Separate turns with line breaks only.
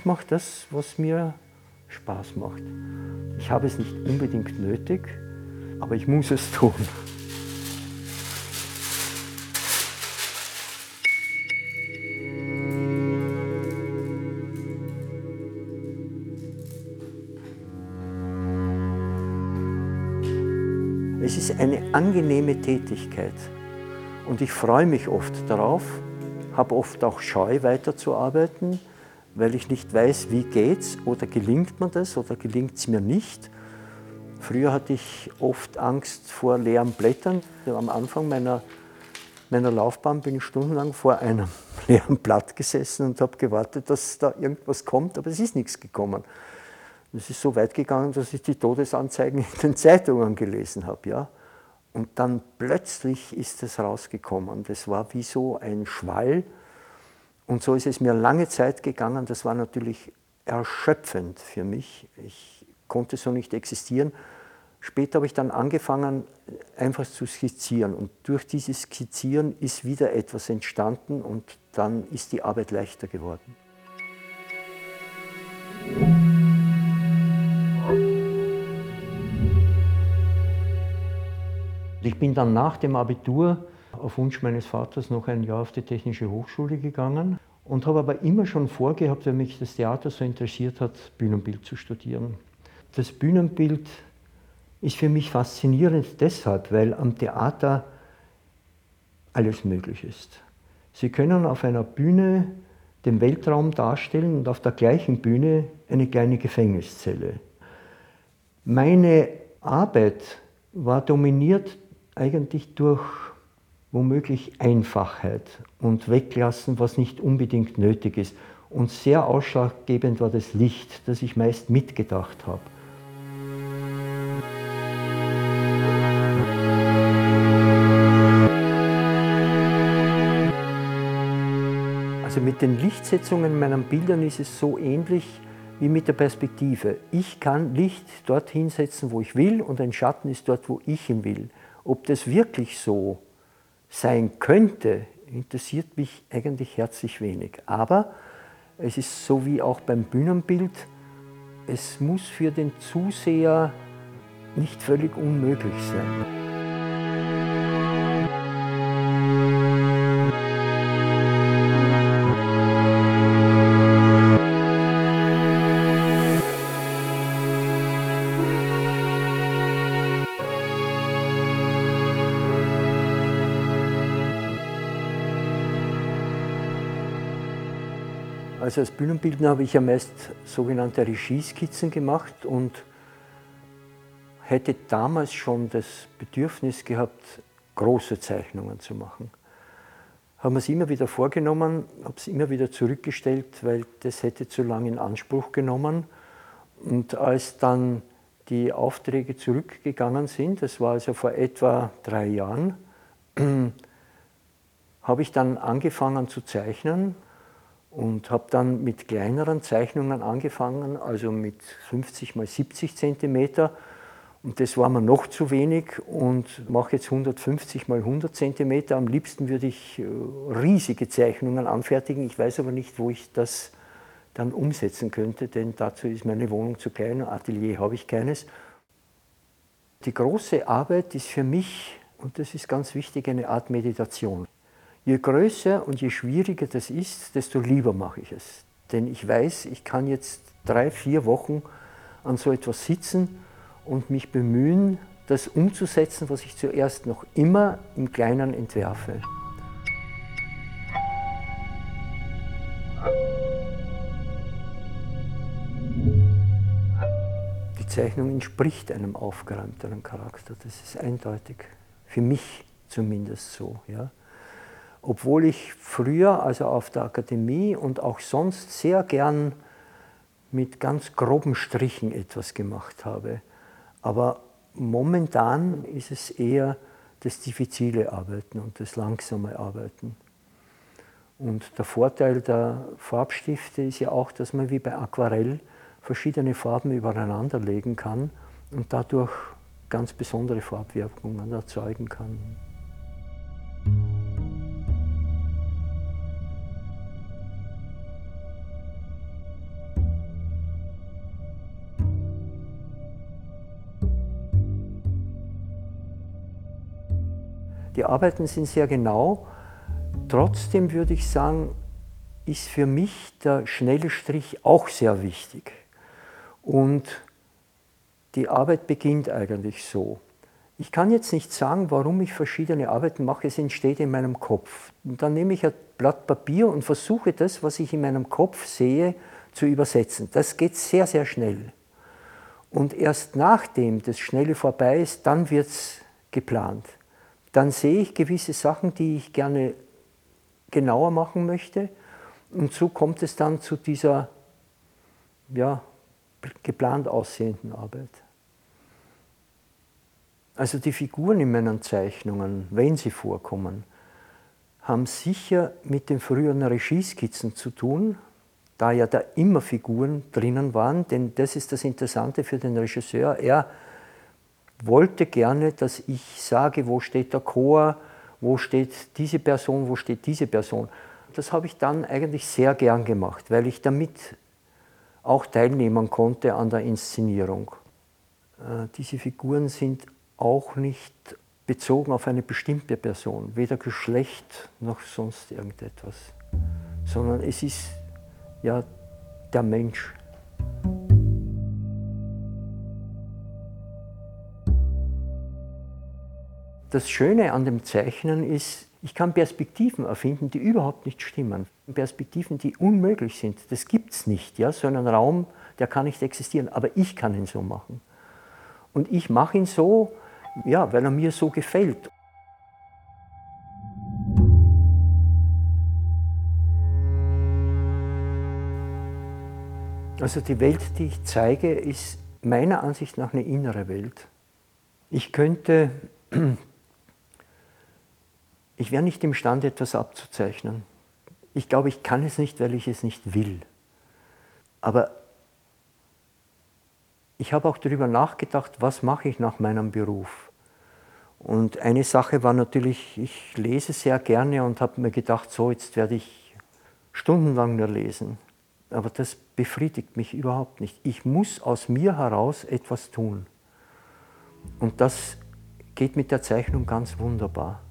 ich mache das, was mir Spaß macht. Ich habe es nicht unbedingt nötig, aber ich muss es tun. Es ist eine angenehme Tätigkeit und ich freue mich oft darauf, habe oft auch Scheu weiterzuarbeiten, weil ich nicht weiß, wie geht's oder gelingt mir das oder gelingt es mir nicht. Früher hatte ich oft Angst vor leeren Blättern. Am Anfang meiner, meiner Laufbahn bin ich stundenlang vor einem leeren Blatt gesessen und habe gewartet, dass da irgendwas kommt, aber es ist nichts gekommen. Es ist so weit gegangen, dass ich die Todesanzeigen in den Zeitungen gelesen habe. Ja? Und dann plötzlich ist es rausgekommen. Das war wie so ein Schwall. Und so ist es mir lange Zeit gegangen. Das war natürlich erschöpfend für mich. Ich konnte so nicht existieren. Später habe ich dann angefangen, einfach zu skizzieren. Und durch dieses Skizzieren ist wieder etwas entstanden und dann ist die Arbeit leichter geworden. Ich bin dann nach dem Abitur auf Wunsch meines Vaters noch ein Jahr auf die Technische Hochschule gegangen und habe aber immer schon vorgehabt, weil mich das Theater so interessiert hat, Bühnenbild zu studieren. Das Bühnenbild ist für mich faszinierend deshalb, weil am Theater alles möglich ist. Sie können auf einer Bühne den Weltraum darstellen und auf der gleichen Bühne eine kleine Gefängniszelle. Meine Arbeit war dominiert eigentlich durch womöglich Einfachheit und weglassen, was nicht unbedingt nötig ist. Und sehr ausschlaggebend war das Licht, das ich meist mitgedacht habe. Also mit den Lichtsetzungen in meinen Bildern ist es so ähnlich wie mit der Perspektive. Ich kann Licht dorthin setzen, wo ich will und ein Schatten ist dort, wo ich ihn will. Ob das wirklich so sein könnte, interessiert mich eigentlich herzlich wenig. Aber es ist so wie auch beim Bühnenbild, es muss für den Zuseher nicht völlig unmöglich sein. Also als Bühnenbildner habe ich ja meist sogenannte Regieskizzen gemacht und hätte damals schon das Bedürfnis gehabt, große Zeichnungen zu machen. Haben wir es immer wieder vorgenommen, habe es immer wieder zurückgestellt, weil das hätte zu lange in Anspruch genommen. Und als dann die Aufträge zurückgegangen sind, das war also vor etwa drei Jahren, habe ich dann angefangen zu zeichnen und habe dann mit kleineren Zeichnungen angefangen, also mit 50 mal 70 Zentimeter. Und das war mir noch zu wenig und mache jetzt 150 mal 100 Zentimeter. Am liebsten würde ich äh, riesige Zeichnungen anfertigen. Ich weiß aber nicht, wo ich das dann umsetzen könnte, denn dazu ist meine Wohnung zu klein, ein Atelier habe ich keines. Die große Arbeit ist für mich, und das ist ganz wichtig, eine Art Meditation. Je größer und je schwieriger das ist, desto lieber mache ich es. Denn ich weiß, ich kann jetzt drei, vier Wochen an so etwas sitzen und mich bemühen, das umzusetzen, was ich zuerst noch immer im Kleinen entwerfe. Die Zeichnung entspricht einem aufgeräumteren Charakter, das ist eindeutig. Für mich zumindest so. Ja obwohl ich früher, also auf der Akademie und auch sonst sehr gern mit ganz groben Strichen etwas gemacht habe. Aber momentan ist es eher das diffizile Arbeiten und das langsame Arbeiten. Und der Vorteil der Farbstifte ist ja auch, dass man wie bei Aquarell verschiedene Farben übereinander legen kann und dadurch ganz besondere Farbwirkungen erzeugen kann. Die Arbeiten sind sehr genau. Trotzdem würde ich sagen, ist für mich der schnelle Strich auch sehr wichtig. Und die Arbeit beginnt eigentlich so. Ich kann jetzt nicht sagen, warum ich verschiedene Arbeiten mache, es entsteht in meinem Kopf. Und dann nehme ich ein Blatt Papier und versuche das, was ich in meinem Kopf sehe, zu übersetzen. Das geht sehr, sehr schnell. Und erst nachdem das Schnelle vorbei ist, dann wird es geplant. Dann sehe ich gewisse Sachen, die ich gerne genauer machen möchte. Und so kommt es dann zu dieser ja, geplant aussehenden Arbeit. Also die Figuren in meinen Zeichnungen, wenn sie vorkommen, haben sicher mit den früheren Regieskizzen zu tun, da ja da immer Figuren drinnen waren, denn das ist das Interessante für den Regisseur. Er wollte gerne, dass ich sage, wo steht der Chor, wo steht diese Person, wo steht diese Person. Das habe ich dann eigentlich sehr gern gemacht, weil ich damit auch teilnehmen konnte an der Inszenierung. Äh, diese Figuren sind auch nicht bezogen auf eine bestimmte Person, weder Geschlecht noch sonst irgendetwas, sondern es ist ja der Mensch. Das Schöne an dem Zeichnen ist, ich kann Perspektiven erfinden, die überhaupt nicht stimmen. Perspektiven, die unmöglich sind. Das gibt es nicht. Ja? So einen Raum, der kann nicht existieren. Aber ich kann ihn so machen. Und ich mache ihn so, ja, weil er mir so gefällt. Also die Welt, die ich zeige, ist meiner Ansicht nach eine innere Welt. Ich könnte, ich wäre nicht imstande, etwas abzuzeichnen. Ich glaube, ich kann es nicht, weil ich es nicht will. Aber ich habe auch darüber nachgedacht, was mache ich nach meinem Beruf. Und eine Sache war natürlich, ich lese sehr gerne und habe mir gedacht, so jetzt werde ich stundenlang nur lesen. Aber das befriedigt mich überhaupt nicht. Ich muss aus mir heraus etwas tun. Und das geht mit der Zeichnung ganz wunderbar.